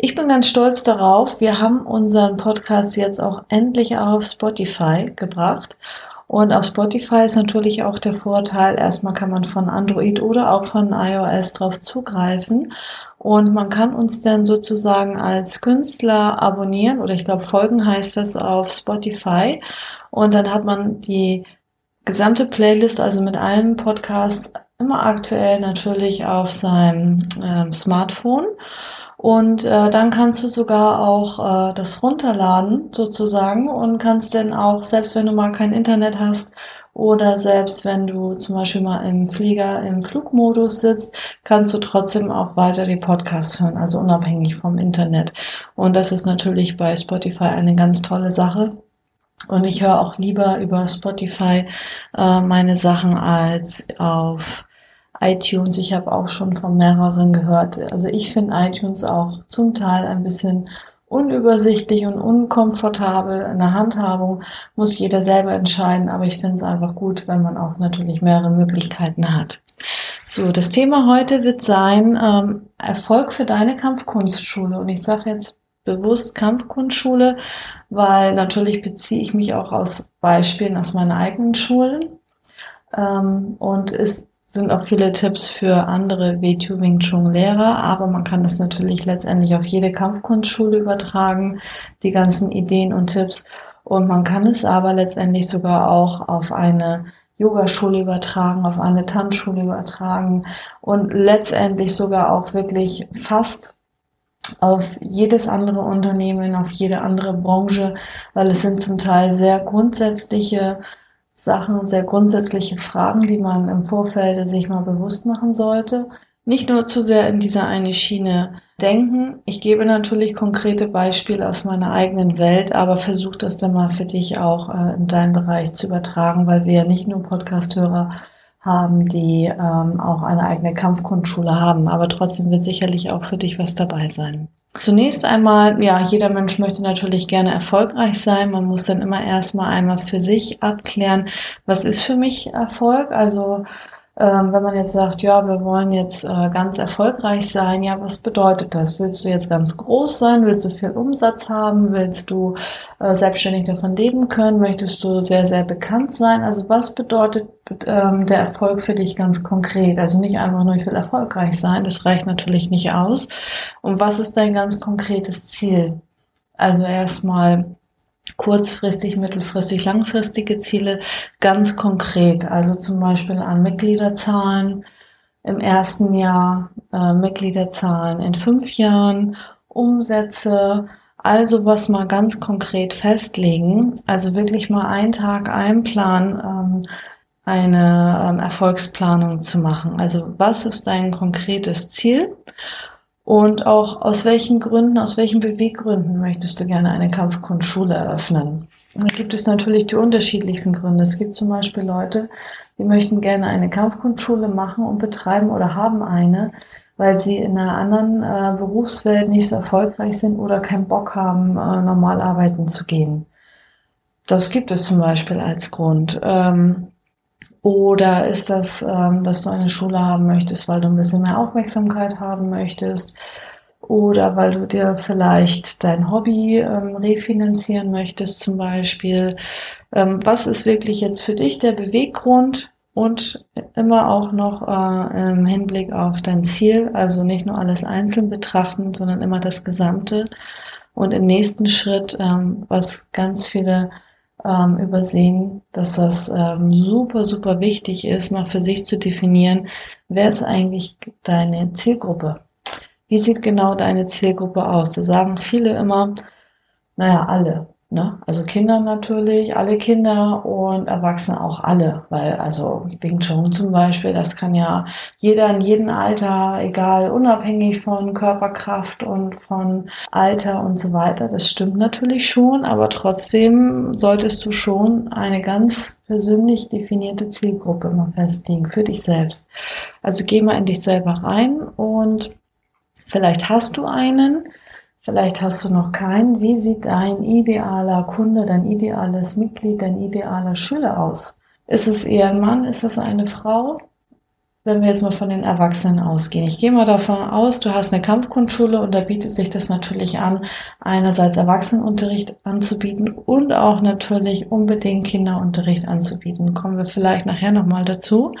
Ich bin ganz stolz darauf. Wir haben unseren Podcast jetzt auch endlich auf Spotify gebracht. Und auf Spotify ist natürlich auch der Vorteil, erstmal kann man von Android oder auch von iOS drauf zugreifen. Und man kann uns dann sozusagen als Künstler abonnieren oder ich glaube folgen heißt das auf Spotify. Und dann hat man die gesamte Playlist, also mit allen Podcasts, immer aktuell natürlich auf seinem ähm, Smartphone. Und äh, dann kannst du sogar auch äh, das runterladen sozusagen und kannst dann auch, selbst wenn du mal kein Internet hast oder selbst wenn du zum Beispiel mal im Flieger im Flugmodus sitzt, kannst du trotzdem auch weiter die Podcasts hören, also unabhängig vom Internet. Und das ist natürlich bei Spotify eine ganz tolle Sache. Und ich höre auch lieber über Spotify äh, meine Sachen als auf iTunes. Ich habe auch schon von mehreren gehört. Also ich finde iTunes auch zum Teil ein bisschen unübersichtlich und unkomfortabel in der Handhabung. Muss jeder selber entscheiden, aber ich finde es einfach gut, wenn man auch natürlich mehrere Möglichkeiten hat. So, das Thema heute wird sein ähm, Erfolg für deine Kampfkunstschule. Und ich sage jetzt bewusst Kampfkunstschule, weil natürlich beziehe ich mich auch aus Beispielen aus meinen eigenen Schulen. Ähm, und es sind auch viele Tipps für andere WTU Wing Chun Lehrer, aber man kann es natürlich letztendlich auf jede Kampfkunstschule übertragen, die ganzen Ideen und Tipps. Und man kann es aber letztendlich sogar auch auf eine Yogaschule übertragen, auf eine Tanzschule übertragen und letztendlich sogar auch wirklich fast auf jedes andere Unternehmen, auf jede andere Branche, weil es sind zum Teil sehr grundsätzliche Sachen, sehr grundsätzliche Fragen, die man im Vorfeld sich mal bewusst machen sollte. Nicht nur zu sehr in dieser eine Schiene denken. Ich gebe natürlich konkrete Beispiele aus meiner eigenen Welt, aber versuch das dann mal für dich auch äh, in deinem Bereich zu übertragen, weil wir ja nicht nur Podcasthörer haben, die ähm, auch eine eigene Kampfkunstschule haben, aber trotzdem wird sicherlich auch für dich was dabei sein. Zunächst einmal, ja, jeder Mensch möchte natürlich gerne erfolgreich sein. Man muss dann immer erstmal einmal für sich abklären, was ist für mich Erfolg? Also ähm, wenn man jetzt sagt, ja, wir wollen jetzt äh, ganz erfolgreich sein, ja, was bedeutet das? Willst du jetzt ganz groß sein? Willst du viel Umsatz haben? Willst du äh, selbstständig davon leben können? Möchtest du sehr, sehr bekannt sein? Also was bedeutet ähm, der Erfolg für dich ganz konkret? Also nicht einfach nur, ich will erfolgreich sein, das reicht natürlich nicht aus. Und was ist dein ganz konkretes Ziel? Also erstmal kurzfristig, mittelfristig, langfristige Ziele ganz konkret. Also zum Beispiel an Mitgliederzahlen im ersten Jahr, äh, Mitgliederzahlen in fünf Jahren, Umsätze, also was mal ganz konkret festlegen. Also wirklich mal einen Tag einplanen, ähm, eine ähm, Erfolgsplanung zu machen. Also was ist dein konkretes Ziel? Und auch aus welchen Gründen, aus welchen Beweggründen möchtest du gerne eine Kampfkunstschule eröffnen? Da gibt es natürlich die unterschiedlichsten Gründe. Es gibt zum Beispiel Leute, die möchten gerne eine Kampfkunstschule machen und betreiben oder haben eine, weil sie in einer anderen äh, Berufswelt nicht so erfolgreich sind oder keinen Bock haben, äh, normal arbeiten zu gehen. Das gibt es zum Beispiel als Grund. Ähm, oder ist das, ähm, dass du eine Schule haben möchtest, weil du ein bisschen mehr Aufmerksamkeit haben möchtest? Oder weil du dir vielleicht dein Hobby ähm, refinanzieren möchtest zum Beispiel? Ähm, was ist wirklich jetzt für dich der Beweggrund? Und immer auch noch äh, im Hinblick auf dein Ziel, also nicht nur alles einzeln betrachten, sondern immer das Gesamte. Und im nächsten Schritt, ähm, was ganz viele ähm, übersehen, dass das ähm, super, super wichtig ist, mal für sich zu definieren, wer ist eigentlich deine Zielgruppe? Wie sieht genau deine Zielgruppe aus? Da sagen viele immer, naja, alle. Ne? Also Kinder natürlich, alle Kinder und Erwachsene auch alle, weil also Wing Chun zum Beispiel, das kann ja jeder in jedem Alter, egal, unabhängig von Körperkraft und von Alter und so weiter. Das stimmt natürlich schon, aber trotzdem solltest du schon eine ganz persönlich definierte Zielgruppe mal festlegen für dich selbst. Also geh mal in dich selber rein und vielleicht hast du einen, Vielleicht hast du noch keinen. Wie sieht dein idealer Kunde, dein ideales Mitglied, dein idealer Schüler aus? Ist es eher ein Mann? Ist es eine Frau? Wenn wir jetzt mal von den Erwachsenen ausgehen. Ich gehe mal davon aus, du hast eine Kampfkunstschule und da bietet sich das natürlich an, einerseits Erwachsenenunterricht anzubieten und auch natürlich unbedingt Kinderunterricht anzubieten. Kommen wir vielleicht nachher nochmal dazu.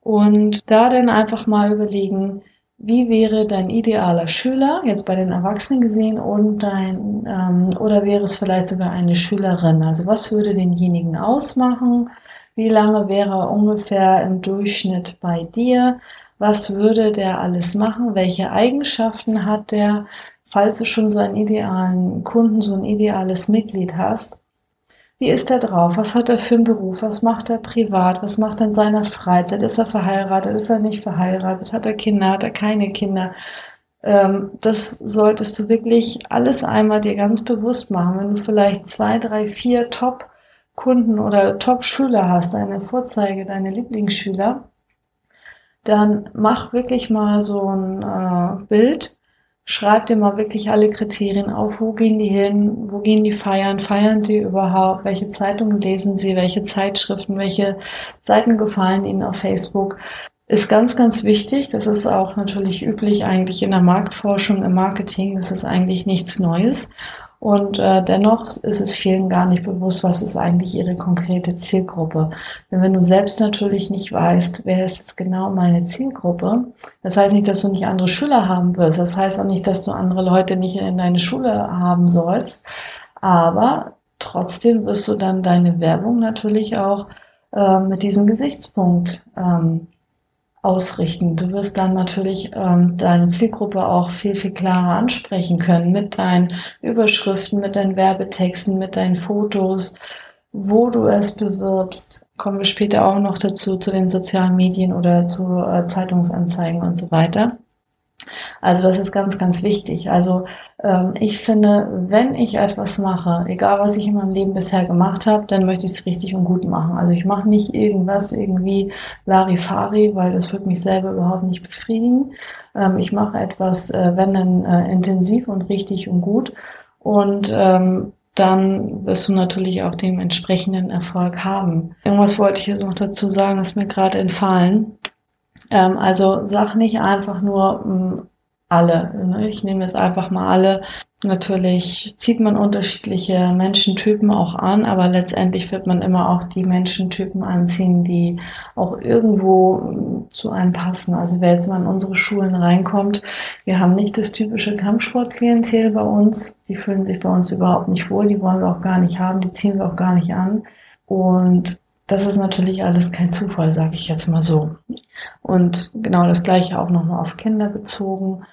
Und da dann einfach mal überlegen, wie wäre dein idealer Schüler, jetzt bei den Erwachsenen gesehen, und dein, ähm, oder wäre es vielleicht sogar eine Schülerin? Also was würde denjenigen ausmachen? Wie lange wäre er ungefähr im Durchschnitt bei dir? Was würde der alles machen? Welche Eigenschaften hat der? Falls du schon so einen idealen Kunden, so ein ideales Mitglied hast, wie ist er drauf? Was hat er für einen Beruf? Was macht er privat? Was macht er in seiner Freizeit? Ist er verheiratet? Ist er nicht verheiratet? Hat er Kinder? Hat er keine Kinder? Ähm, das solltest du wirklich alles einmal dir ganz bewusst machen. Wenn du vielleicht zwei, drei, vier Top-Kunden oder Top-Schüler hast, deine Vorzeige, deine Lieblingsschüler, dann mach wirklich mal so ein äh, Bild schreib dir mal wirklich alle Kriterien auf. Wo gehen die hin? Wo gehen die feiern? Feiern die überhaupt? Welche Zeitungen lesen sie? Welche Zeitschriften? Welche Seiten gefallen ihnen auf Facebook? Ist ganz, ganz wichtig. Das ist auch natürlich üblich eigentlich in der Marktforschung, im Marketing. Das ist eigentlich nichts Neues. Und äh, dennoch ist es vielen gar nicht bewusst, was ist eigentlich ihre konkrete Zielgruppe. Denn wenn du selbst natürlich nicht weißt, wer ist jetzt genau meine Zielgruppe, das heißt nicht, dass du nicht andere Schüler haben wirst. Das heißt auch nicht, dass du andere Leute nicht in deine Schule haben sollst. Aber trotzdem wirst du dann deine Werbung natürlich auch äh, mit diesem Gesichtspunkt ähm, ausrichten. Du wirst dann natürlich ähm, deine Zielgruppe auch viel, viel klarer ansprechen können mit deinen Überschriften, mit deinen Werbetexten, mit deinen Fotos, wo du es bewirbst. Kommen wir später auch noch dazu, zu den sozialen Medien oder zu äh, Zeitungsanzeigen und so weiter. Also das ist ganz, ganz wichtig. Also ähm, ich finde, wenn ich etwas mache, egal was ich in meinem Leben bisher gemacht habe, dann möchte ich es richtig und gut machen. Also ich mache nicht irgendwas irgendwie Larifari, weil das wird mich selber überhaupt nicht befriedigen. Ähm, ich mache etwas, äh, wenn dann äh, intensiv und richtig und gut. Und ähm, dann wirst du natürlich auch den entsprechenden Erfolg haben. Irgendwas wollte ich jetzt noch dazu sagen, ist mir gerade entfallen. Ähm, also sag nicht einfach nur mh, hm, alle. Ne? Ich nehme jetzt einfach mal alle. Natürlich zieht man unterschiedliche Menschentypen auch an, aber letztendlich wird man immer auch die Menschentypen anziehen, die auch irgendwo hm, zu einem passen. Also wer jetzt mal in unsere Schulen reinkommt, wir haben nicht das typische Kampfsportklientel bei uns. Die fühlen sich bei uns überhaupt nicht wohl, die wollen wir auch gar nicht haben, die ziehen wir auch gar nicht an. Und das ist natürlich alles kein Zufall, sage ich jetzt mal so. Und genau das gleiche auch nochmal auf Kinder bezogen.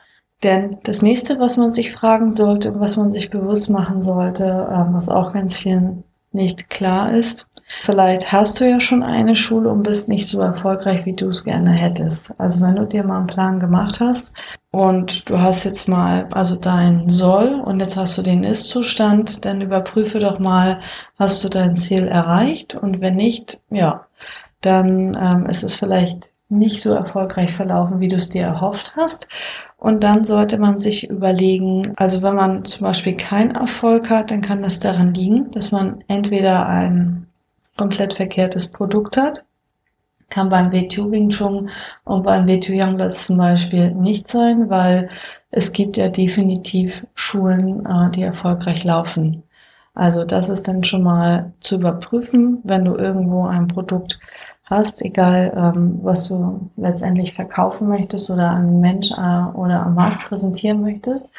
Denn das nächste, was man sich fragen sollte, was man sich bewusst machen sollte, ähm, was auch ganz vielen nicht klar ist, vielleicht hast du ja schon eine Schule und bist nicht so erfolgreich, wie du es gerne hättest. Also wenn du dir mal einen Plan gemacht hast und du hast jetzt mal also dein Soll und jetzt hast du den Ist-Zustand, dann überprüfe doch mal, hast du dein Ziel erreicht und wenn nicht, ja, dann ähm, ist es vielleicht nicht so erfolgreich verlaufen, wie du es dir erhofft hast. Und dann sollte man sich überlegen, also wenn man zum Beispiel keinen Erfolg hat, dann kann das daran liegen, dass man entweder ein komplett verkehrtes Produkt hat, kann beim WTU Wing Chun und beim WTU das zum Beispiel nicht sein, weil es gibt ja definitiv Schulen, äh, die erfolgreich laufen. Also das ist dann schon mal zu überprüfen, wenn du irgendwo ein Produkt hast, egal ähm, was du letztendlich verkaufen möchtest oder an Mensch äh, oder am Markt präsentieren möchtest,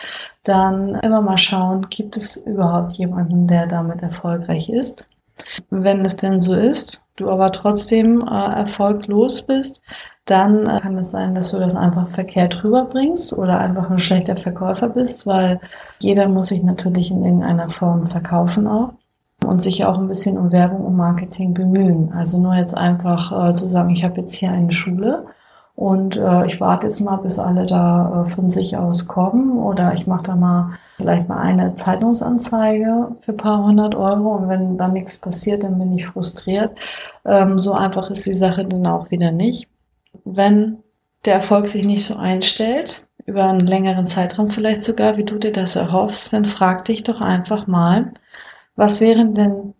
dann immer mal schauen, gibt es überhaupt jemanden, der damit erfolgreich ist. Wenn es denn so ist, du aber trotzdem äh, erfolglos bist, dann äh, kann es sein, dass du das einfach verkehrt rüberbringst oder einfach ein schlechter Verkäufer bist, weil jeder muss sich natürlich in irgendeiner Form verkaufen auch und sich auch ein bisschen um Werbung und Marketing bemühen. Also nur jetzt einfach äh, zu sagen, ich habe jetzt hier eine Schule und äh, ich warte jetzt mal, bis alle da äh, von sich aus kommen oder ich mache da mal vielleicht mal eine Zeitungsanzeige für paar hundert Euro und wenn dann nichts passiert, dann bin ich frustriert. Ähm, so einfach ist die Sache dann auch wieder nicht. Wenn der Erfolg sich nicht so einstellt, über einen längeren Zeitraum vielleicht sogar, wie du dir das erhoffst, dann frag dich doch einfach mal, was wären denn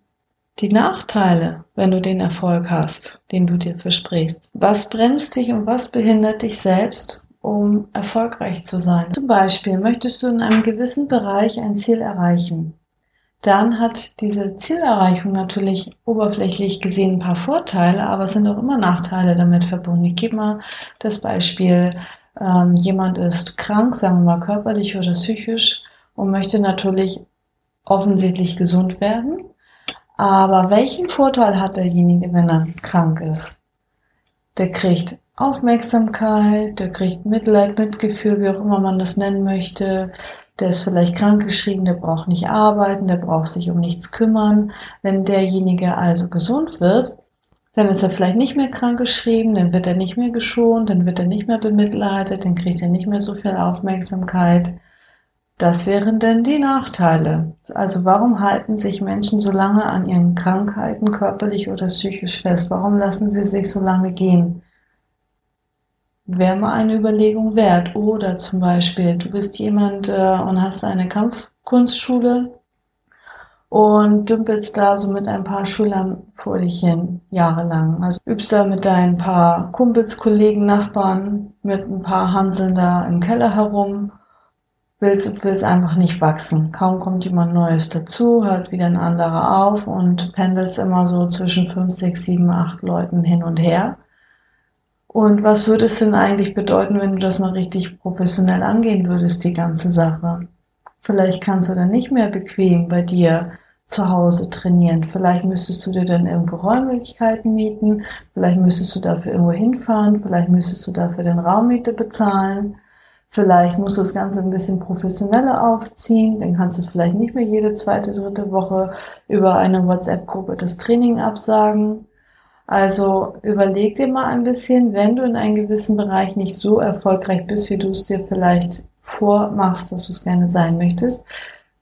die Nachteile, wenn du den Erfolg hast, den du dir versprichst? Was bremst dich und was behindert dich selbst, um erfolgreich zu sein? Zum Beispiel möchtest du in einem gewissen Bereich ein Ziel erreichen. Dann hat diese Zielerreichung natürlich oberflächlich gesehen ein paar Vorteile, aber es sind auch immer Nachteile damit verbunden. Ich gebe mal das Beispiel, ähm, jemand ist krank, sagen wir mal körperlich oder psychisch und möchte natürlich offensichtlich gesund werden. Aber welchen Vorteil hat derjenige, wenn er krank ist? Der kriegt Aufmerksamkeit, der kriegt Mitleid, Mitgefühl, wie auch immer man das nennen möchte. Der ist vielleicht krankgeschrieben, der braucht nicht arbeiten, der braucht sich um nichts kümmern. Wenn derjenige also gesund wird, dann ist er vielleicht nicht mehr krankgeschrieben, dann wird er nicht mehr geschont, dann wird er nicht mehr bemitleidet, dann kriegt er nicht mehr so viel Aufmerksamkeit. Das wären denn die Nachteile. Also warum halten sich Menschen so lange an ihren Krankheiten körperlich oder psychisch fest? Warum lassen sie sich so lange gehen? Wäre mal eine Überlegung wert. Oder zum Beispiel, du bist jemand äh, und hast eine Kampfkunstschule und dümpelst da so mit ein paar Schülern vor dich hin, jahrelang. Also übst da mit deinen paar Kumpels, Kollegen, Nachbarn, mit ein paar Hanseln da im Keller herum willst, willst einfach nicht wachsen. Kaum kommt jemand Neues dazu, hört wieder ein anderer auf und pendelst immer so zwischen fünf, sechs, sieben, acht Leuten hin und her. Und was würde es denn eigentlich bedeuten, wenn du das mal richtig professionell angehen würdest, die ganze Sache? Vielleicht kannst du dann nicht mehr bequem bei dir zu Hause trainieren. Vielleicht müsstest du dir dann irgendwo Räumlichkeiten mieten. Vielleicht müsstest du dafür irgendwo hinfahren. Vielleicht müsstest du dafür den Raummiete bezahlen. Vielleicht musst du das Ganze ein bisschen professioneller aufziehen. Dann kannst du vielleicht nicht mehr jede zweite, dritte Woche über eine WhatsApp-Gruppe das Training absagen. Also überleg dir mal ein bisschen, wenn du in einem gewissen Bereich nicht so erfolgreich bist, wie du es dir vielleicht vormachst, dass du es gerne sein möchtest.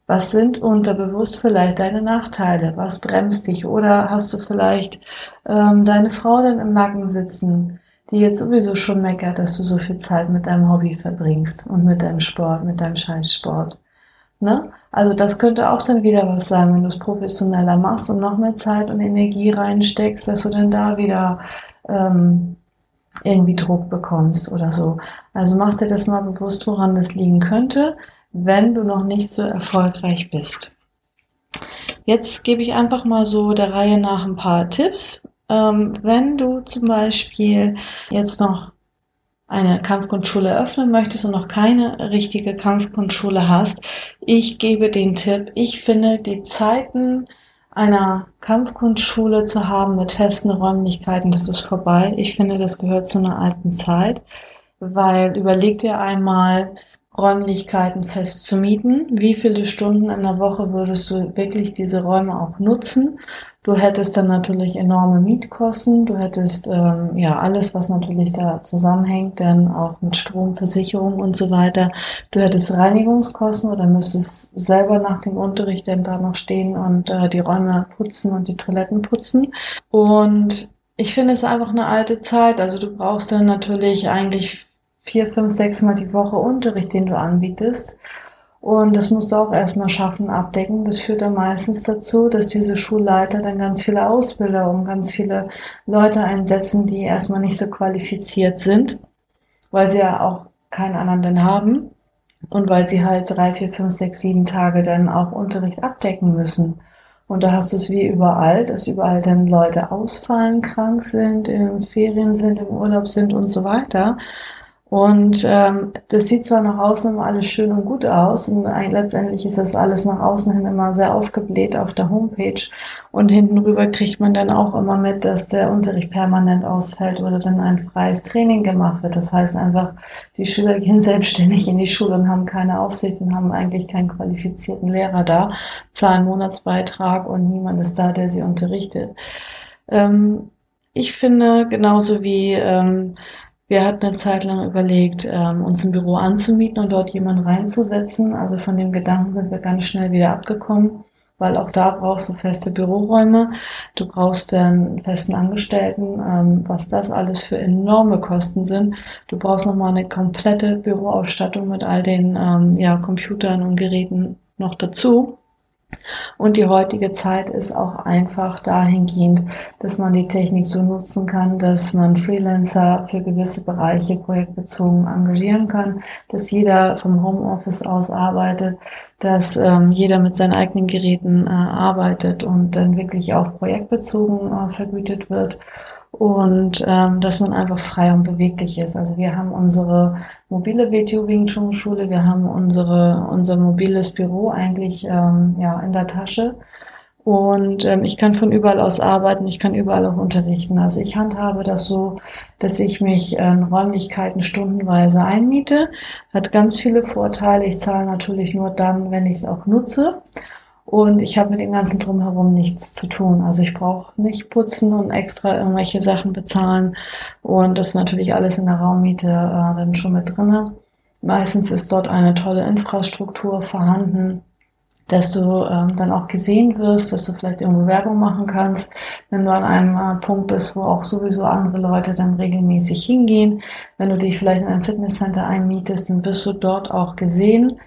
Was sind unterbewusst vielleicht deine Nachteile? Was bremst dich? Oder hast du vielleicht ähm, deine Frau dann im Nacken sitzen? Die jetzt sowieso schon meckert, dass du so viel Zeit mit deinem Hobby verbringst und mit deinem Sport, mit deinem Scheißsport. Ne? Also das könnte auch dann wieder was sein, wenn du es professioneller machst und noch mehr Zeit und Energie reinsteckst, dass du dann da wieder ähm, irgendwie Druck bekommst oder so. Also mach dir das mal bewusst, woran das liegen könnte, wenn du noch nicht so erfolgreich bist. Jetzt gebe ich einfach mal so der Reihe nach ein paar Tipps, ähm, wenn du zum Beispiel jetzt noch eine Kampfkunstschule öffnen möchtest und noch keine richtige Kampfkunstschule hast, ich gebe den Tipp, ich finde die Zeiten einer Kampfkunstschule zu haben mit festen Räumlichkeiten, das ist vorbei. Ich finde, das gehört zu einer alten Zeit, weil überleg dir einmal, Räumlichkeiten fest zu mieten. Wie viele Stunden in der Woche würdest du wirklich diese Räume auch nutzen? Du hättest dann natürlich enorme Mietkosten, du hättest ähm, ja alles, was natürlich da zusammenhängt, dann auch mit Strom, Versicherung und so weiter. Du hättest Reinigungskosten oder müsstest selber nach dem Unterricht dann da noch stehen und äh, die Räume putzen und die Toiletten putzen. Und ich finde es einfach eine alte Zeit. Also du brauchst dann natürlich eigentlich vier, fünf, sechs Mal die Woche Unterricht, den du anbietest. Und das musst du auch erstmal schaffen, abdecken. Das führt dann meistens dazu, dass diese Schulleiter dann ganz viele Ausbilder und ganz viele Leute einsetzen, die erstmal nicht so qualifiziert sind, weil sie ja auch keinen anderen haben und weil sie halt drei, vier, fünf, sechs, sieben Tage dann auch Unterricht abdecken müssen. Und da hast du es wie überall, dass überall dann Leute ausfallen, krank sind, in Ferien sind, im Urlaub sind und so weiter. Und ähm, das sieht zwar nach außen immer alles schön und gut aus und letztendlich ist das alles nach außen hin immer sehr aufgebläht auf der Homepage und hinten rüber kriegt man dann auch immer mit, dass der Unterricht permanent ausfällt oder dann ein freies Training gemacht wird. Das heißt einfach, die Schüler gehen selbstständig in die Schule und haben keine Aufsicht und haben eigentlich keinen qualifizierten Lehrer da, zahlen Monatsbeitrag und niemand ist da, der sie unterrichtet. Ähm, ich finde, genauso wie ähm, wir hatten eine Zeit lang überlegt, ähm, uns ein Büro anzumieten und dort jemanden reinzusetzen. Also von dem Gedanken sind wir ganz schnell wieder abgekommen, weil auch da brauchst du feste Büroräume. Du brauchst einen festen Angestellten, ähm, was das alles für enorme Kosten sind. Du brauchst nochmal eine komplette Büroausstattung mit all den ähm, ja, Computern und Geräten noch dazu. Und die heutige Zeit ist auch einfach dahingehend, dass man die Technik so nutzen kann, dass man Freelancer für gewisse Bereiche projektbezogen engagieren kann, dass jeder vom Homeoffice aus arbeitet, dass ähm, jeder mit seinen eigenen Geräten äh, arbeitet und dann wirklich auch projektbezogen äh, vergütet wird und ähm, dass man einfach frei und beweglich ist. Also wir haben unsere mobile WTO Wing Chun Schule, wir haben unsere unser mobiles Büro eigentlich ähm, ja in der Tasche und ähm, ich kann von überall aus arbeiten, ich kann überall auch unterrichten. Also ich handhabe das so, dass ich mich in Räumlichkeiten stundenweise einmiete. Hat ganz viele Vorteile. Ich zahle natürlich nur dann, wenn ich es auch nutze. Und ich habe mit dem ganzen Drumherum nichts zu tun. Also ich brauche nicht putzen und extra irgendwelche Sachen bezahlen. Und das ist natürlich alles in der Raummiete äh, dann schon mit drinne. Meistens ist dort eine tolle Infrastruktur vorhanden, dass du ähm, dann auch gesehen wirst, dass du vielleicht irgendwo Werbung machen kannst, wenn du an einem äh, Punkt bist, wo auch sowieso andere Leute dann regelmäßig hingehen. Wenn du dich vielleicht in einem Fitnesscenter einmietest, dann wirst du dort auch gesehen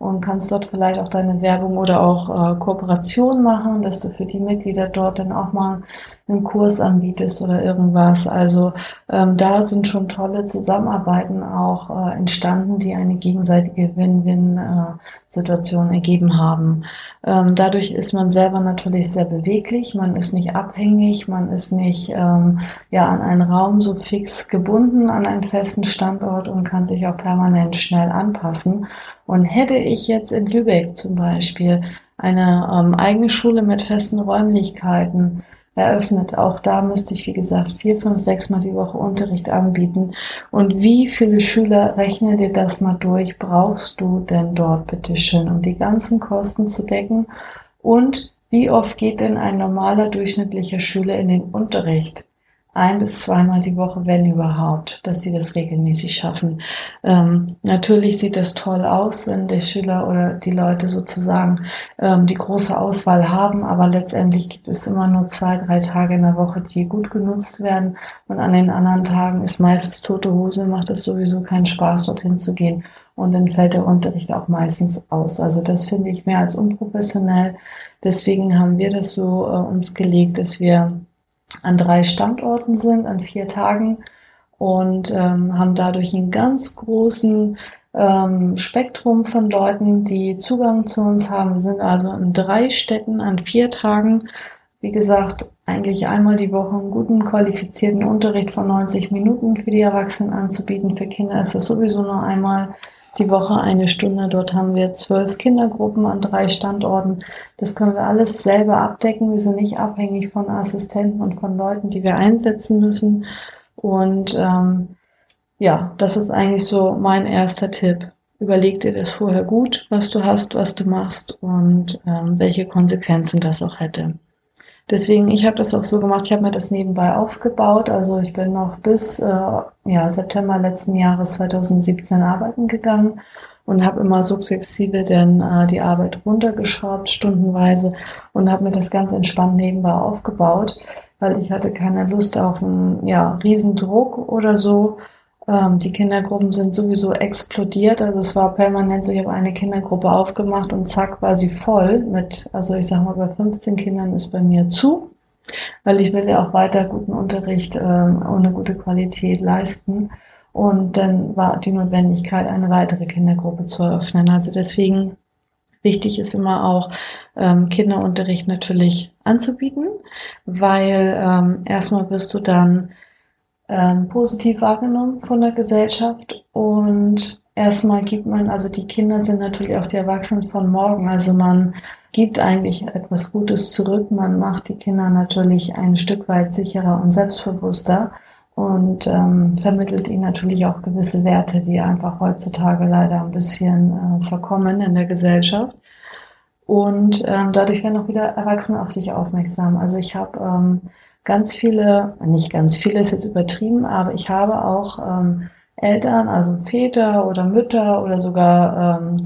und kannst dort vielleicht auch deine Werbung oder auch äh, Kooperation machen, dass du für die Mitglieder dort dann auch mal einen Kurs anbietest oder irgendwas. Also ähm, da sind schon tolle Zusammenarbeiten auch äh, entstanden, die eine gegenseitige Win-Win-Situation äh, ergeben haben. Ähm, dadurch ist man selber natürlich sehr beweglich, man ist nicht abhängig, man ist nicht ähm, ja an einen Raum so fix gebunden, an einen festen Standort und kann sich auch permanent schnell anpassen. Und hätte ich jetzt in Lübeck zum Beispiel eine ähm, eigene Schule mit festen Räumlichkeiten eröffnet, auch da müsste ich, wie gesagt, vier, fünf, sechs Mal die Woche Unterricht anbieten. Und wie viele Schüler, rechne dir das mal durch, brauchst du denn dort, bitteschön, um die ganzen Kosten zu decken? Und wie oft geht denn ein normaler durchschnittlicher Schüler in den Unterricht? Ein bis zweimal die Woche, wenn überhaupt, dass sie das regelmäßig schaffen. Ähm, natürlich sieht das toll aus, wenn der Schüler oder die Leute sozusagen ähm, die große Auswahl haben, aber letztendlich gibt es immer nur zwei, drei Tage in der Woche, die gut genutzt werden und an den anderen Tagen ist meistens tote Hose, macht es sowieso keinen Spaß, dorthin zu gehen und dann fällt der Unterricht auch meistens aus. Also das finde ich mehr als unprofessionell. Deswegen haben wir das so äh, uns gelegt, dass wir an drei Standorten sind, an vier Tagen und ähm, haben dadurch einen ganz großen ähm, Spektrum von Leuten, die Zugang zu uns haben. Wir sind also in drei Städten an vier Tagen. Wie gesagt, eigentlich einmal die Woche einen guten qualifizierten Unterricht von 90 Minuten für die Erwachsenen anzubieten. Für Kinder ist das sowieso nur einmal die Woche eine Stunde. Dort haben wir zwölf Kindergruppen an drei Standorten. Das können wir alles selber abdecken. Wir sind nicht abhängig von Assistenten und von Leuten, die wir einsetzen müssen. Und ähm, ja, das ist eigentlich so mein erster Tipp. Überleg dir das vorher gut, was du hast, was du machst und ähm, welche Konsequenzen das auch hätte. Deswegen, ich habe das auch so gemacht, ich habe mir das nebenbei aufgebaut. Also ich bin noch bis äh, ja, September letzten Jahres 2017 arbeiten gegangen und habe immer sukzessive dann äh, die Arbeit runtergeschraubt, stundenweise und habe mir das ganz entspannt nebenbei aufgebaut, weil ich hatte keine Lust auf einen ja, Riesendruck oder so ähm, die Kindergruppen sind sowieso explodiert. Also es war permanent so, ich habe eine Kindergruppe aufgemacht und zack war sie voll mit, also ich sage mal, bei 15 Kindern ist bei mir zu, weil ich will ja auch weiter guten Unterricht äh, ohne gute Qualität leisten. Und dann war die Notwendigkeit, eine weitere Kindergruppe zu eröffnen. Also deswegen wichtig ist immer auch, ähm, Kinderunterricht natürlich anzubieten, weil ähm, erstmal wirst du dann ähm, positiv wahrgenommen von der Gesellschaft und erstmal gibt man, also die Kinder sind natürlich auch die Erwachsenen von morgen, also man gibt eigentlich etwas Gutes zurück, man macht die Kinder natürlich ein Stück weit sicherer und selbstbewusster und ähm, vermittelt ihnen natürlich auch gewisse Werte, die einfach heutzutage leider ein bisschen äh, verkommen in der Gesellschaft. Und ähm, dadurch werden auch wieder Erwachsene auf sich aufmerksam. Also ich habe ähm, ganz viele, nicht ganz viele ist jetzt übertrieben, aber ich habe auch ähm, Eltern, also Väter oder Mütter oder sogar ähm,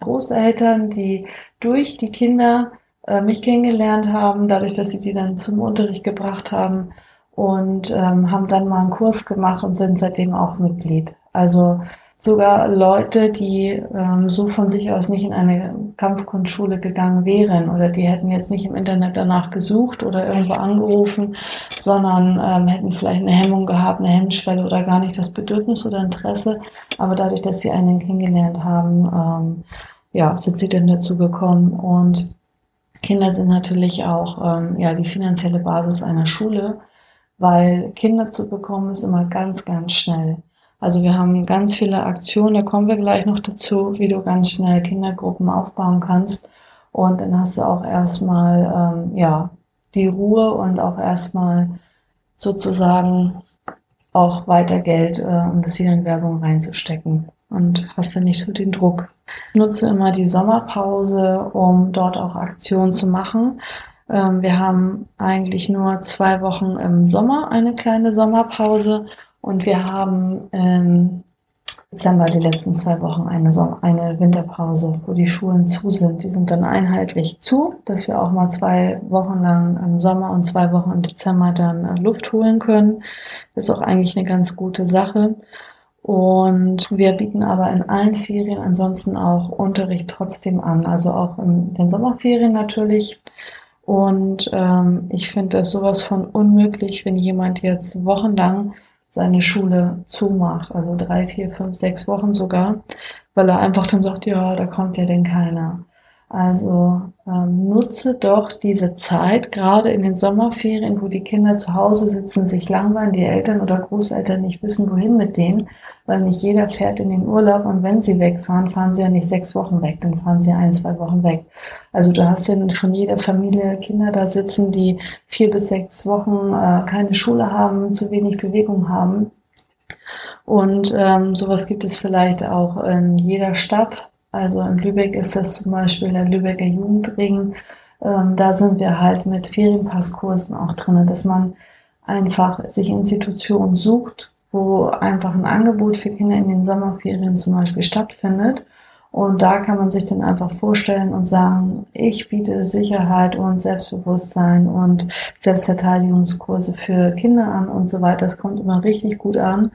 Großeltern, die durch die Kinder äh, mich kennengelernt haben, dadurch, dass sie die dann zum Unterricht gebracht haben und ähm, haben dann mal einen Kurs gemacht und sind seitdem auch Mitglied. Also sogar Leute, die ähm, so von sich aus nicht in eine Kampfkunstschule gegangen wären oder die hätten jetzt nicht im Internet danach gesucht oder irgendwo angerufen, sondern ähm, hätten vielleicht eine Hemmung gehabt, eine Hemmschwelle oder gar nicht das Bedürfnis oder Interesse. Aber dadurch, dass sie einen kennengelernt haben, ähm, ja, sind sie dann dazu gekommen und Kinder sind natürlich auch ähm, ja die finanzielle Basis einer Schule weil Kinder zu bekommen ist immer ganz, ganz schnell. Also wir haben ganz viele Aktionen, da kommen wir gleich noch dazu, wie du ganz schnell Kindergruppen aufbauen kannst. Und dann hast du auch erstmal ähm, ja die Ruhe und auch erstmal sozusagen auch weiter Geld, äh, um das wieder in Werbung reinzustecken. Und hast dann nicht so den Druck. Nutze immer die Sommerpause, um dort auch Aktionen zu machen. Ähm, wir haben eigentlich nur zwei Wochen im Sommer eine kleine Sommerpause und wir haben im Dezember die letzten zwei Wochen eine, Sommer eine Winterpause, wo die Schulen zu sind. Die sind dann einheitlich zu, dass wir auch mal zwei Wochen lang im Sommer und zwei Wochen im Dezember dann äh, Luft holen können. Das ist auch eigentlich eine ganz gute Sache. Und wir bieten aber in allen Ferien ansonsten auch Unterricht trotzdem an. Also auch in den Sommerferien natürlich und ähm, ich finde das sowas von unmöglich, wenn jemand jetzt wochenlang seine Schule zumacht, also drei, vier, fünf, sechs Wochen sogar, weil er einfach dann sagt, ja, da kommt ja denn keiner. Also ähm, nutze doch diese Zeit, gerade in den Sommerferien, wo die Kinder zu Hause sitzen, sich langweilen, die Eltern oder Großeltern nicht wissen, wohin mit denen, weil nicht jeder fährt in den Urlaub und wenn sie wegfahren, fahren sie ja nicht sechs Wochen weg, dann fahren sie ein, zwei Wochen weg. Also du hast dann von jeder Familie Kinder da sitzen, die vier bis sechs Wochen äh, keine Schule haben, zu wenig Bewegung haben. Und ähm, sowas gibt es vielleicht auch in jeder Stadt. Also in Lübeck ist das zum Beispiel der Lübecker Jugendring. Ähm, da sind wir halt mit Ferienpasskursen auch drin, dass man einfach sich Institutionen sucht, wo einfach ein Angebot für Kinder in den Sommerferien zum Beispiel stattfindet. Und da kann man sich dann einfach vorstellen und sagen, ich biete Sicherheit und Selbstbewusstsein und Selbstverteidigungskurse für Kinder an und so weiter. Das kommt immer richtig gut an.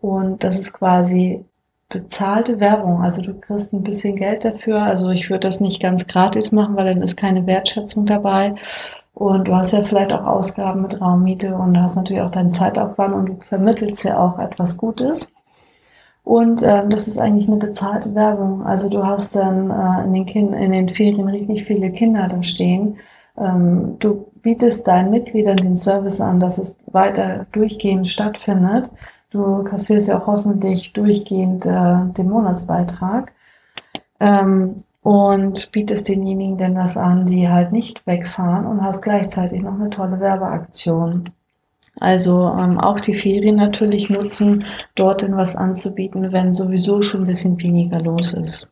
Und das ist quasi bezahlte Werbung. Also du kriegst ein bisschen Geld dafür. Also ich würde das nicht ganz gratis machen, weil dann ist keine Wertschätzung dabei. Und du hast ja vielleicht auch Ausgaben mit Raummiete und du hast natürlich auch deinen Zeitaufwand und du vermittelst ja auch etwas Gutes. Und ähm, das ist eigentlich eine bezahlte Werbung. Also du hast dann äh, in, den kind in den Ferien richtig viele Kinder da stehen. Ähm, du bietest deinen Mitgliedern den Service an, dass es weiter durchgehend stattfindet. Du kassierst ja auch hoffentlich durchgehend äh, den Monatsbeitrag. Ähm, und bietest denjenigen denn was an, die halt nicht wegfahren und hast gleichzeitig noch eine tolle Werbeaktion. Also ähm, auch die Ferien natürlich nutzen, dort denn was anzubieten, wenn sowieso schon ein bisschen weniger los ist.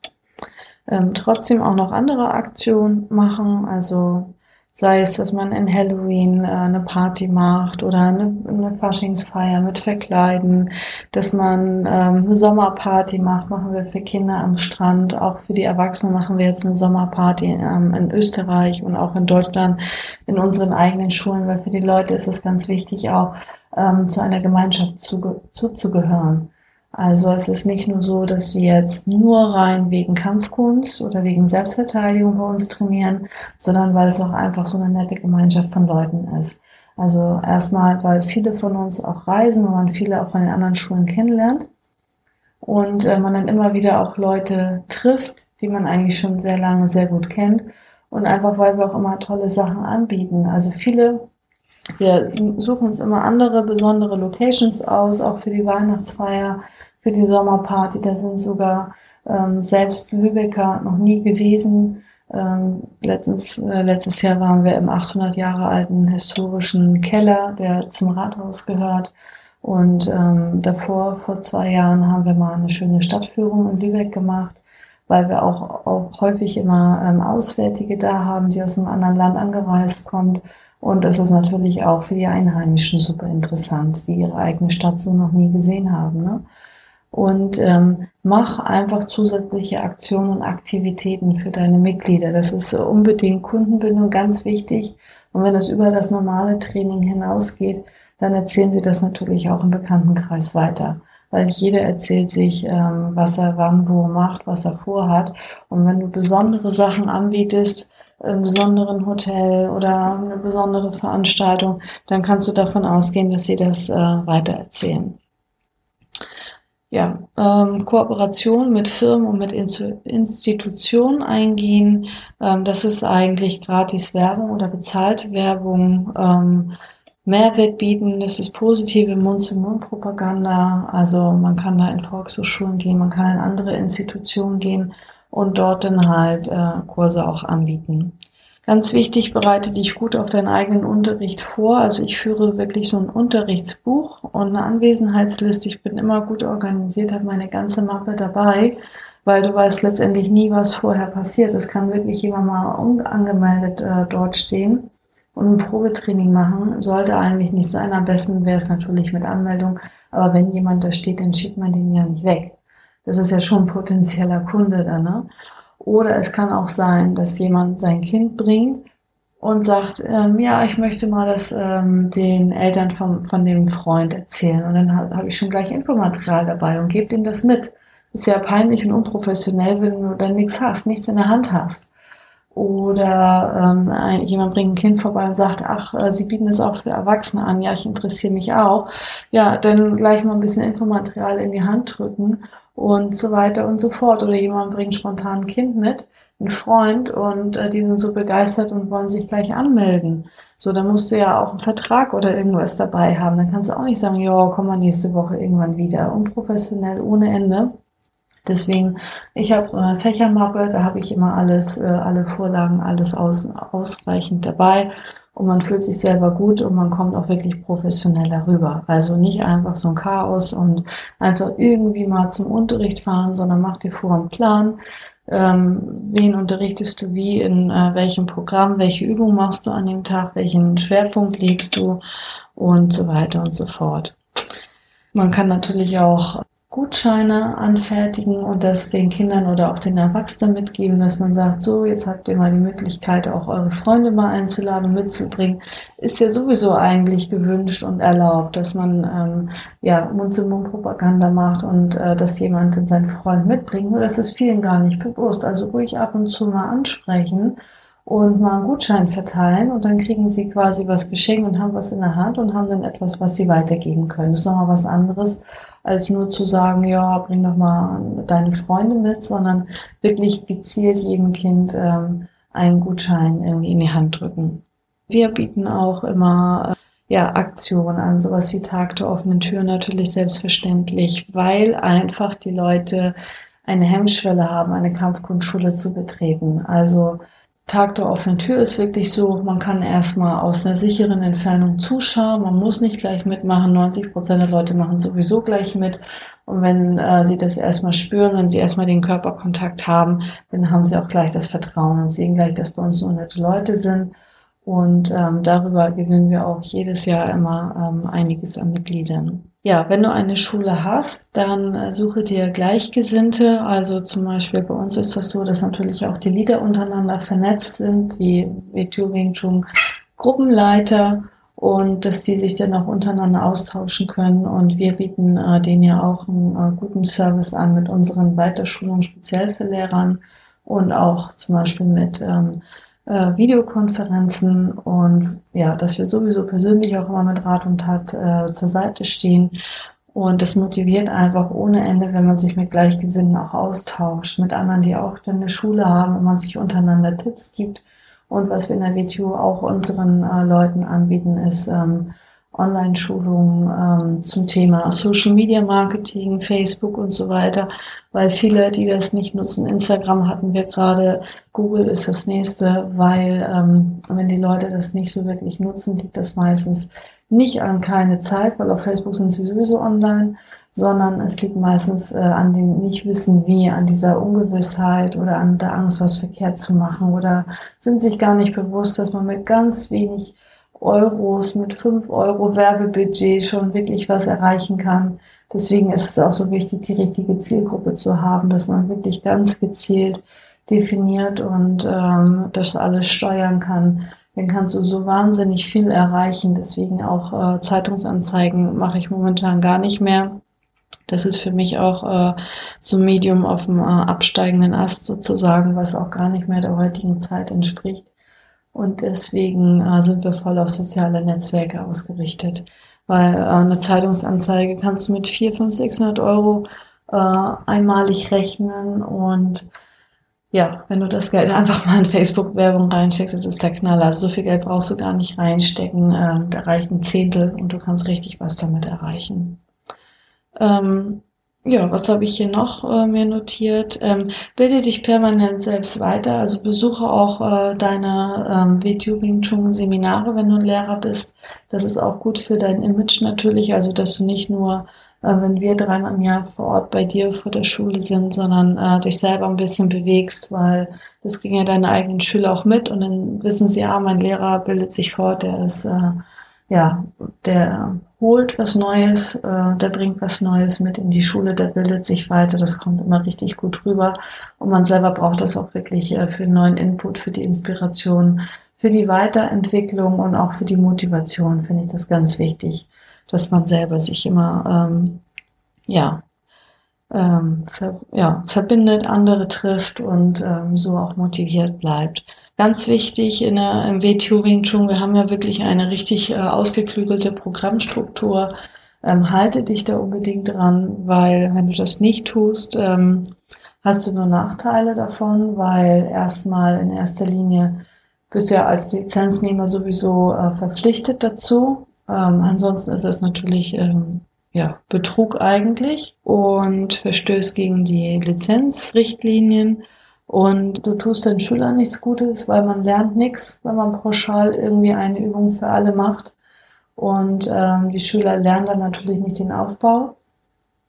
Ähm, trotzdem auch noch andere Aktionen machen, also Sei es, dass man in Halloween äh, eine Party macht oder eine, eine Faschingsfeier mit Verkleiden, dass man ähm, eine Sommerparty macht, machen wir für Kinder am Strand. Auch für die Erwachsenen machen wir jetzt eine Sommerparty ähm, in Österreich und auch in Deutschland in unseren eigenen Schulen, weil für die Leute ist es ganz wichtig, auch ähm, zu einer Gemeinschaft zuzugehören. Also es ist nicht nur so, dass sie jetzt nur rein wegen Kampfkunst oder wegen Selbstverteidigung bei uns trainieren, sondern weil es auch einfach so eine nette Gemeinschaft von Leuten ist. Also erstmal, weil viele von uns auch reisen und man viele auch von den anderen Schulen kennenlernt und äh, man dann immer wieder auch Leute trifft, die man eigentlich schon sehr lange sehr gut kennt und einfach weil wir auch immer tolle Sachen anbieten. Also viele Wir suchen uns immer andere besondere Locations aus, auch für die Weihnachtsfeier, für die Sommerparty. Da sind sogar ähm, selbst Lübecker noch nie gewesen. Ähm, letztens, äh, letztes Jahr waren wir im 800 Jahre alten historischen Keller, der zum Rathaus gehört. Und ähm, davor, vor zwei Jahren, haben wir mal eine schöne Stadtführung in Lübeck gemacht, weil wir auch, auch häufig immer ähm, Auswärtige da haben, die aus einem anderen Land angereist kommt. Und es ist natürlich auch für die Einheimischen super interessant, die ihre eigene Stadt so noch nie gesehen haben. Ne? Und ähm, mach einfach zusätzliche Aktionen und Aktivitäten für deine Mitglieder. Das ist unbedingt Kundenbindung ganz wichtig. Und wenn es über das normale Training hinausgeht, dann erzählen sie das natürlich auch im Bekanntenkreis weiter. Weil jeder erzählt sich, ähm, was er wann wo macht, was er vorhat. Und wenn du besondere Sachen anbietest, besonderen Hotel oder eine besondere Veranstaltung, dann kannst du davon ausgehen, dass sie das äh, weitererzählen. Ja, ähm, Kooperation mit Firmen und mit Institutionen eingehen, ähm, das ist eigentlich gratis Werbung oder bezahlte Werbung. Ähm, Mehrwert bieten, das ist positive Mund-zu-Mund-Propaganda. Also man kann da in Volkshochschulen gehen, man kann in andere Institutionen gehen und dort dann halt äh, Kurse auch anbieten. Ganz wichtig, bereite dich gut auf deinen eigenen Unterricht vor. Also ich führe wirklich so ein Unterrichtsbuch und eine Anwesenheitsliste. Ich bin immer gut organisiert, habe meine ganze Mappe dabei, weil du weißt letztendlich nie, was vorher passiert. Es kann wirklich jemand mal unangemeldet äh, dort stehen und ein Probetraining machen sollte eigentlich nicht sein. Am besten wäre es natürlich mit Anmeldung. Aber wenn jemand da steht, dann schickt man den ja nicht weg. Das ist ja schon ein potenzieller Kunde da, ne? Oder es kann auch sein, dass jemand sein Kind bringt und sagt, ähm, ja, ich möchte mal das ähm, den Eltern von, von dem Freund erzählen. Und dann habe hab ich schon gleich Infomaterial dabei und gebe ihm das mit. Ist ja peinlich und unprofessionell, wenn du dann nichts hast, nichts in der Hand hast. Oder ähm, jemand bringt ein Kind vorbei und sagt, ach, äh, Sie bieten es auch für Erwachsene an. Ja, ich interessiere mich auch. Ja, dann gleich mal ein bisschen Infomaterial in die Hand drücken und so weiter und so fort. Oder jemand bringt spontan ein Kind mit, ein Freund, und äh, die sind so begeistert und wollen sich gleich anmelden. So, dann musst du ja auch einen Vertrag oder irgendwas dabei haben. Dann kannst du auch nicht sagen, ja, komm mal nächste Woche irgendwann wieder. Unprofessionell ohne Ende. Deswegen, ich habe eine Fächermappe, da habe ich immer alles, äh, alle Vorlagen, alles aus, ausreichend dabei und man fühlt sich selber gut und man kommt auch wirklich professionell darüber. Also nicht einfach so ein Chaos und einfach irgendwie mal zum Unterricht fahren, sondern mach dir vor einen Plan. Ähm, wen unterrichtest du wie, in äh, welchem Programm, welche Übung machst du an dem Tag, welchen Schwerpunkt legst du und so weiter und so fort. Man kann natürlich auch Gutscheine anfertigen und das den Kindern oder auch den Erwachsenen mitgeben, dass man sagt, so, jetzt habt ihr mal die Möglichkeit, auch eure Freunde mal einzuladen, mitzubringen, ist ja sowieso eigentlich gewünscht und erlaubt, dass man ähm, ja Mund-zu-Mund-Propaganda macht und äh, dass jemand seinen Freund mitbringt. Nur das ist vielen gar nicht bewusst. Also ruhig ab und zu mal ansprechen und mal einen Gutschein verteilen und dann kriegen sie quasi was geschenkt und haben was in der Hand und haben dann etwas, was sie weitergeben können. Das ist nochmal was anderes, als nur zu sagen, ja, bring doch mal deine Freunde mit, sondern wirklich gezielt jedem Kind ähm, einen Gutschein irgendwie in die Hand drücken. Wir bieten auch immer äh, ja, Aktionen an, sowas wie Tag der offenen Tür natürlich selbstverständlich, weil einfach die Leute eine Hemmschwelle haben, eine Kampfkunstschule zu betreten. Also Tag der offenen Tür ist wirklich so, man kann erstmal aus einer sicheren Entfernung zuschauen, man muss nicht gleich mitmachen, 90 Prozent der Leute machen sowieso gleich mit. Und wenn äh, sie das erstmal spüren, wenn sie erstmal den Körperkontakt haben, dann haben sie auch gleich das Vertrauen und sehen gleich, dass bei uns nur nette Leute sind. Und ähm, darüber gewinnen wir auch jedes Jahr immer ähm, einiges an Mitgliedern. Ja, wenn du eine Schule hast, dann äh, suche dir Gleichgesinnte. Also zum Beispiel bei uns ist das so, dass natürlich auch die Leader untereinander vernetzt sind, die WTO Wing Chun Gruppenleiter und dass die sich dann auch untereinander austauschen können. Und wir bieten äh, denen ja auch einen äh, guten Service an mit unseren Weiterschulungen speziell für Lehrern und auch zum Beispiel mit ähm, äh, Videokonferenzen und ja, dass wir sowieso persönlich auch immer mit Rat und Tat äh, zur Seite stehen. Und das motiviert einfach ohne Ende, wenn man sich mit Gleichgesinnten auch austauscht, mit anderen, die auch dann eine Schule haben und man sich untereinander Tipps gibt Und was wir in der WTU auch unseren äh, Leuten anbieten, ist ähm, Online-Schulungen ähm, zum Thema Social Media Marketing, Facebook und so weiter, weil viele, die das nicht nutzen, Instagram hatten wir gerade, Google ist das nächste, weil ähm, wenn die Leute das nicht so wirklich nutzen, liegt das meistens nicht an keine Zeit, weil auf Facebook sind sie sowieso online, sondern es liegt meistens äh, an dem Nicht-Wissen wie, an dieser Ungewissheit oder an der Angst, was verkehrt zu machen. Oder sind sich gar nicht bewusst, dass man mit ganz wenig Euros, mit fünf Euro Werbebudget schon wirklich was erreichen kann. Deswegen ist es auch so wichtig, die richtige Zielgruppe zu haben, dass man wirklich ganz gezielt definiert und ähm, das alles steuern kann. Dann kannst du so wahnsinnig viel erreichen. Deswegen auch äh, Zeitungsanzeigen mache ich momentan gar nicht mehr das ist für mich auch äh, so ein Medium auf dem äh, absteigenden Ast sozusagen, was auch gar nicht mehr der heutigen Zeit entspricht. Und deswegen äh, sind wir voll auf soziale Netzwerke ausgerichtet. Weil äh, eine Zeitungsanzeige kannst du mit 4, 5, 600 Euro äh, einmalig rechnen und ja, wenn du das Geld einfach mal in Facebook-Werbung reinsteckst, das ist der Knaller. Also so viel Geld brauchst du gar nicht reinstecken. Äh, da reicht ein Zehntel und du kannst richtig was damit erreichen. Ähm, ja, was habe ich hier noch äh, mir notiert? Ähm, bilde dich permanent selbst weiter, also besuche auch äh, deine ähm, WTU Wing Chun Seminare, wenn du ein Lehrer bist. Das ist auch gut für dein Image natürlich, also dass du nicht nur, äh, wenn wir dreimal im Jahr vor Ort bei dir vor der Schule sind, sondern äh, dich selber ein bisschen bewegst, weil das kriegen ja deine eigenen Schüler auch mit und dann wissen sie, ah, mein Lehrer bildet sich fort, der ist äh, ja, der holt was Neues, äh, der bringt was Neues mit in die Schule, der bildet sich weiter, das kommt immer richtig gut rüber. Und man selber braucht das auch wirklich äh, für neuen Input, für die Inspiration, für die Weiterentwicklung und auch für die Motivation, finde ich das ganz wichtig, dass man selber sich immer, ähm, ja, ähm, ver ja, verbindet, andere trifft und ähm, so auch motiviert bleibt. Ganz wichtig in der, im WTU Wing Chun, wir haben ja wirklich eine richtig äh, ausgeklügelte Programmstruktur. Ähm, halte dich da unbedingt dran, weil wenn du das nicht tust, ähm, hast du nur Nachteile davon, weil erstmal in erster Linie bist du ja als Lizenznehmer sowieso äh, verpflichtet dazu. Ähm, ansonsten ist es natürlich ähm, ja, Betrug eigentlich und verstößt gegen die Lizenzrichtlinien. Und du tust den Schülern nichts Gutes, weil man lernt nichts, wenn man pauschal irgendwie eine Übung für alle macht. Und ähm, die Schüler lernen dann natürlich nicht den Aufbau,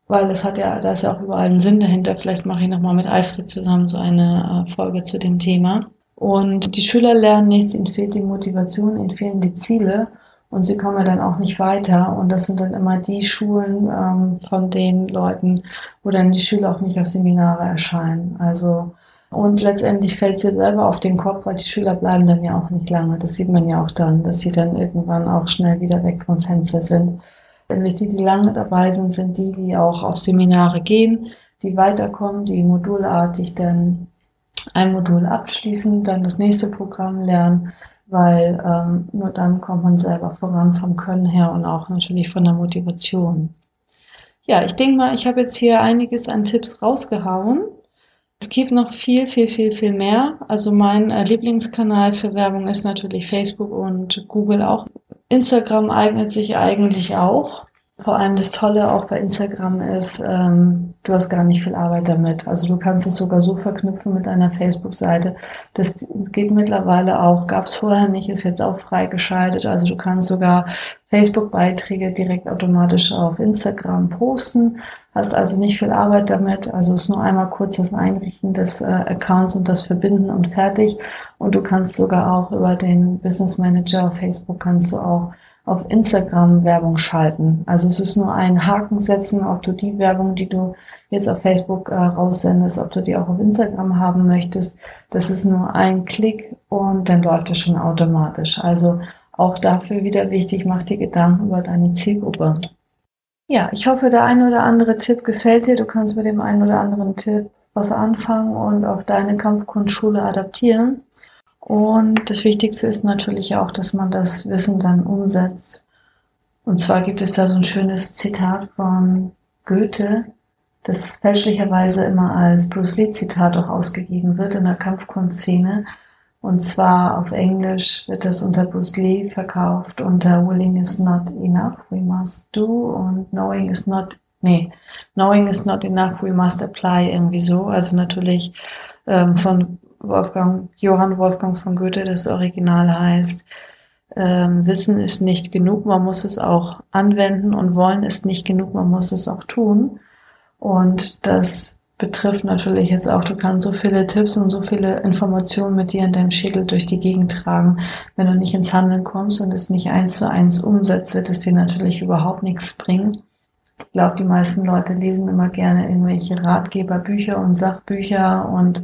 weil es hat ja, da ist ja auch überall ein Sinn dahinter. Vielleicht mache ich nochmal mit Alfred zusammen so eine äh, Folge zu dem Thema. Und die Schüler lernen nichts, ihnen fehlt die Motivation, ihnen fehlen die Ziele und sie kommen ja dann auch nicht weiter. Und das sind dann immer die Schulen ähm, von den Leuten, wo dann die Schüler auch nicht auf Seminare erscheinen. Also und letztendlich fällt es selber auf den Kopf, weil die Schüler bleiben dann ja auch nicht lange. Das sieht man ja auch dann, dass sie dann irgendwann auch schnell wieder weg vom Fenster sind. Nämlich die, die lange dabei sind, sind die, die auch auf Seminare gehen, die weiterkommen, die modulartig dann ein Modul abschließen, dann das nächste Programm lernen, weil ähm, nur dann kommt man selber voran vom Können her und auch natürlich von der Motivation. Ja, ich denke mal, ich habe jetzt hier einiges an Tipps rausgehauen. Es gibt noch viel, viel, viel, viel mehr. Also mein äh, Lieblingskanal für Werbung ist natürlich Facebook und Google auch. Instagram eignet sich eigentlich auch. Vor allem das Tolle auch bei Instagram ist, ähm, du hast gar nicht viel Arbeit damit. Also du kannst es sogar so verknüpfen mit einer Facebook-Seite. Das geht mittlerweile auch, gab es vorher nicht, ist jetzt auch freigeschaltet. Also du kannst sogar Facebook-Beiträge direkt automatisch auf Instagram posten, hast also nicht viel Arbeit damit. Also es ist nur einmal kurz das Einrichten des äh, Accounts und das Verbinden und fertig. Und du kannst sogar auch über den Business Manager auf Facebook kannst du auch auf Instagram Werbung schalten. Also es ist nur ein Haken setzen, ob du die Werbung, die du jetzt auf Facebook äh, raussendest, ob du die auch auf Instagram haben möchtest. Das ist nur ein Klick und dann läuft das schon automatisch. Also auch dafür wieder wichtig, mach dir Gedanken über deine Zielgruppe. Ja, ich hoffe, der ein oder andere Tipp gefällt dir. Du kannst mit dem einen oder anderen Tipp was anfangen und auf deine Kampfkunstschule adaptieren. Und das Wichtigste ist natürlich auch, dass man das Wissen dann umsetzt. Und zwar gibt es da so ein schönes Zitat von Goethe, das fälschlicherweise immer als Bruce Lee Zitat auch ausgegeben wird in der Kampfkunstszene. Und zwar auf Englisch wird das unter Bruce Lee verkauft unter Willing is not enough, we must do und Knowing is not, nee, Knowing is not enough, we must apply irgendwie so. Also natürlich ähm, von Wolfgang, Johann Wolfgang von Goethe, das Original heißt, ähm, Wissen ist nicht genug, man muss es auch anwenden und Wollen ist nicht genug, man muss es auch tun. Und das betrifft natürlich jetzt auch, du kannst so viele Tipps und so viele Informationen mit dir in deinem Schädel durch die Gegend tragen. Wenn du nicht ins Handeln kommst und es nicht eins zu eins umsetzt, wird es dir natürlich überhaupt nichts bringen. Ich glaube, die meisten Leute lesen immer gerne irgendwelche Ratgeberbücher und Sachbücher und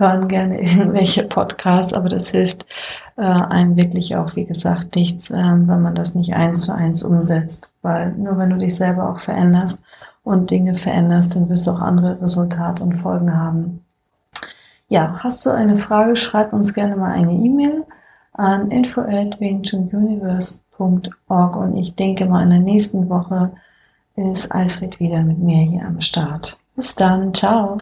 hören gerne irgendwelche Podcasts, aber das hilft äh, einem wirklich auch, wie gesagt, nichts, äh, wenn man das nicht eins zu eins umsetzt. Weil nur wenn du dich selber auch veränderst und Dinge veränderst, dann wirst du auch andere Resultate und Folgen haben. Ja, hast du eine Frage, schreib uns gerne mal eine E-Mail an info info@wingchununiverse.org und ich denke mal in der nächsten Woche ist Alfred wieder mit mir hier am Start. Bis dann, ciao.